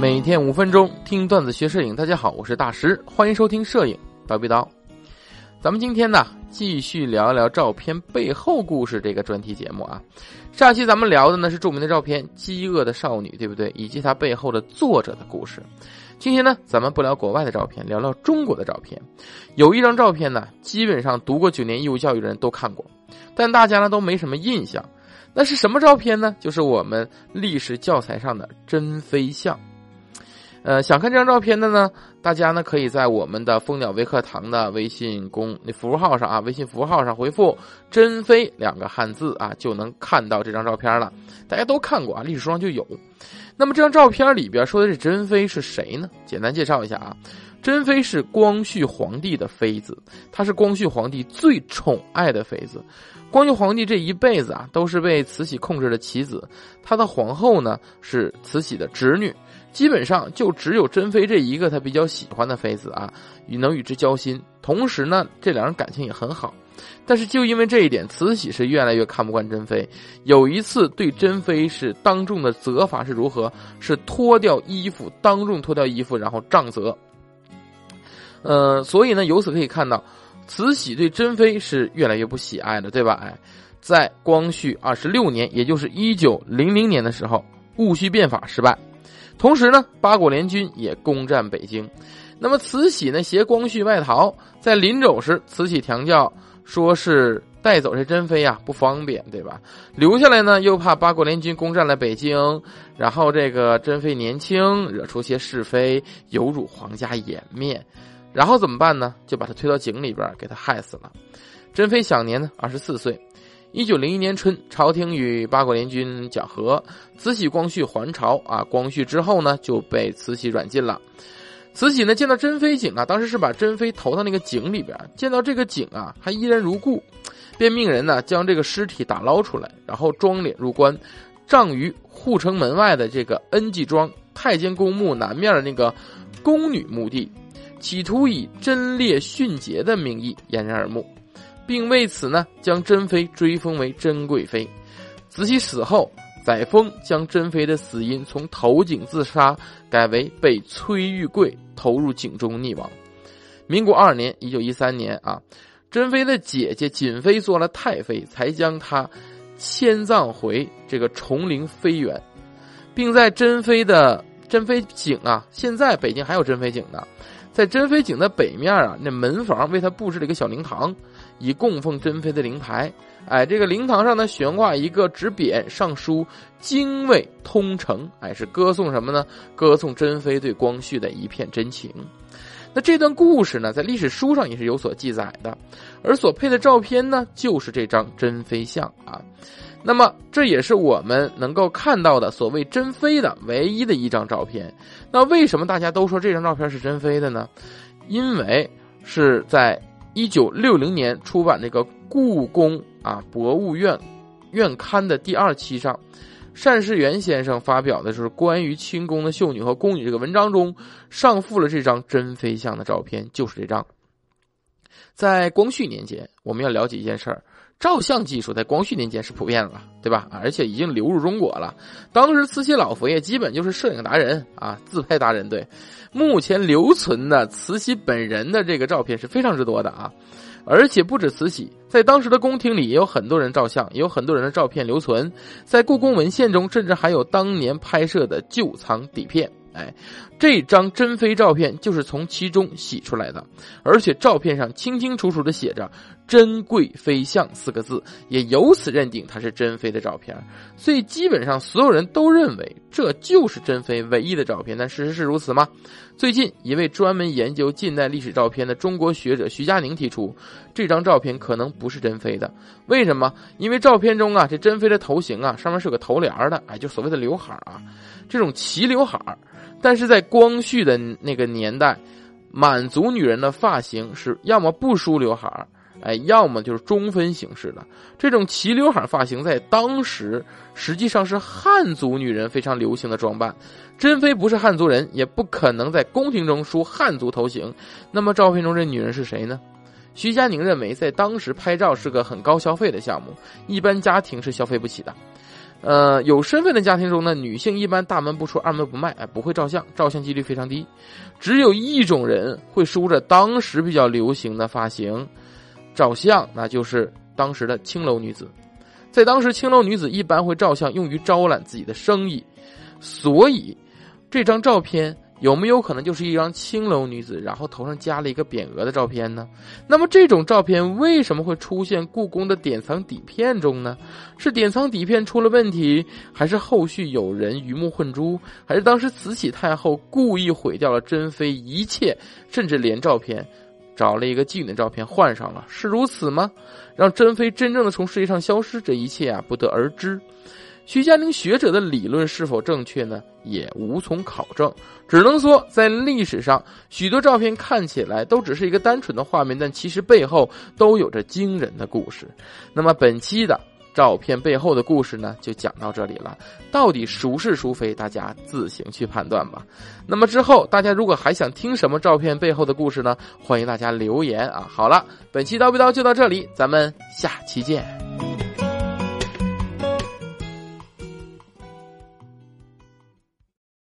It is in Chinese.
每天五分钟听段子学摄影，大家好，我是大师，欢迎收听摄影叨逼叨。咱们今天呢，继续聊一聊照片背后故事这个专题节目啊。上期咱们聊的呢是著名的照片《饥饿的少女》，对不对？以及它背后的作者的故事。今天呢，咱们不聊国外的照片，聊聊中国的照片。有一张照片呢，基本上读过九年义务教育的人都看过，但大家呢都没什么印象。那是什么照片呢？就是我们历史教材上的珍妃像。呃，想看这张照片的呢，大家呢可以在我们的蜂鸟微课堂的微信公那服务号上啊，微信服务号上回复“珍妃”两个汉字啊，就能看到这张照片了。大家都看过啊，历史书上就有。那么这张照片里边说的这珍妃是谁呢？简单介绍一下啊，珍妃是光绪皇帝的妃子，她是光绪皇帝最宠爱的妃子。光绪皇帝这一辈子啊，都是被慈禧控制的棋子，他的皇后呢是慈禧的侄女。基本上就只有珍妃这一个他比较喜欢的妃子啊，与能与之交心。同时呢，这两人感情也很好。但是就因为这一点，慈禧是越来越看不惯珍妃。有一次对珍妃是当众的责罚是如何？是脱掉衣服，当众脱掉衣服，然后杖责。呃，所以呢，由此可以看到，慈禧对珍妃是越来越不喜爱了，对吧？哎，在光绪二十六年，也就是一九零零年的时候，戊戌变法失败。同时呢，八国联军也攻占北京，那么慈禧呢携光绪外逃，在临走时，慈禧调教说是带走这珍妃呀不方便，对吧？留下来呢又怕八国联军攻占了北京，然后这个珍妃年轻，惹出些是非，有辱皇家颜面，然后怎么办呢？就把他推到井里边，给他害死了。珍妃享年呢二十四岁。一九零一年春，朝廷与八国联军讲和，慈禧、光绪还朝啊。光绪之后呢，就被慈禧软禁了。慈禧呢，见到珍妃井啊，当时是把珍妃投到那个井里边，见到这个井啊还依然如故，便命人呢将这个尸体打捞出来，然后装殓入棺，葬于护城门外的这个恩济庄太监公墓南面的那个宫女墓地，企图以贞烈殉节的名义掩人耳目。并为此呢，将珍妃追封为珍贵妃。慈禧死后，载沣将珍妃的死因从投井自杀改为被崔玉贵投入井中溺亡。民国二年（一九一三年）啊，珍妃的姐姐瑾妃做了太妃，才将她迁葬回这个崇陵妃园，并在珍妃的珍妃井啊，现在北京还有珍妃井呢，在珍妃井的北面啊，那门房为她布置了一个小灵堂。以供奉珍妃的灵牌，哎，这个灵堂上呢悬挂一个纸匾，上书“精卫通城”，哎，是歌颂什么呢？歌颂珍妃对光绪的一片真情。那这段故事呢，在历史书上也是有所记载的，而所配的照片呢，就是这张珍妃像啊。那么，这也是我们能够看到的所谓珍妃的唯一的一张照片。那为什么大家都说这张照片是珍妃的呢？因为是在。一九六零年出版这个故宫啊博物院院刊的第二期上，单士元先生发表的就是关于清宫的秀女和宫女这个文章中，上附了这张珍妃像的照片，就是这张。在光绪年间，我们要了解一件事儿。照相技术在光绪年间是普遍了，对吧？而且已经流入中国了。当时慈禧老佛爷基本就是摄影达人啊，自拍达人。对，目前留存的慈禧本人的这个照片是非常之多的啊，而且不止慈禧，在当时的宫廷里也有很多人照相，也有很多人的照片留存，在故宫文献中甚至还有当年拍摄的旧藏底片。哎，这张珍妃照片就是从其中洗出来的，而且照片上清清楚楚的写着“珍贵妃像”四个字，也由此认定它是珍妃的照片。所以基本上所有人都认为这就是珍妃唯一的照片。但事实是如此吗？最近一位专门研究近代历史照片的中国学者徐佳宁提出，这张照片可能不是珍妃的。为什么？因为照片中啊，这珍妃的头型啊，上面是个头帘的，哎，就所谓的刘海啊，这种齐刘海儿。但是在光绪的那个年代，满族女人的发型是要么不梳刘海儿，哎，要么就是中分形式的。这种齐刘海发型在当时实际上是汉族女人非常流行的装扮。珍妃不是汉族人，也不可能在宫廷中梳汉族头型。那么照片中这女人是谁呢？徐佳宁认为，在当时拍照是个很高消费的项目，一般家庭是消费不起的。呃，有身份的家庭中呢，女性一般大门不出二门不迈，哎，不会照相，照相几率非常低。只有一种人会梳着当时比较流行的发型照相，那就是当时的青楼女子。在当时，青楼女子一般会照相用于招揽自己的生意，所以这张照片。有没有可能就是一张青楼女子，然后头上加了一个匾额的照片呢？那么这种照片为什么会出现故宫的典藏底片中呢？是典藏底片出了问题，还是后续有人鱼目混珠，还是当时慈禧太后故意毁掉了珍妃一切，甚至连照片，找了一个妓女的照片换上了？是如此吗？让珍妃真正的从世界上消失，这一切啊不得而知。徐佳玲学者的理论是否正确呢？也无从考证，只能说在历史上，许多照片看起来都只是一个单纯的画面，但其实背后都有着惊人的故事。那么本期的照片背后的故事呢，就讲到这里了。到底孰是孰非，大家自行去判断吧。那么之后，大家如果还想听什么照片背后的故事呢？欢迎大家留言啊。好了，本期叨逼叨就到这里，咱们下期见。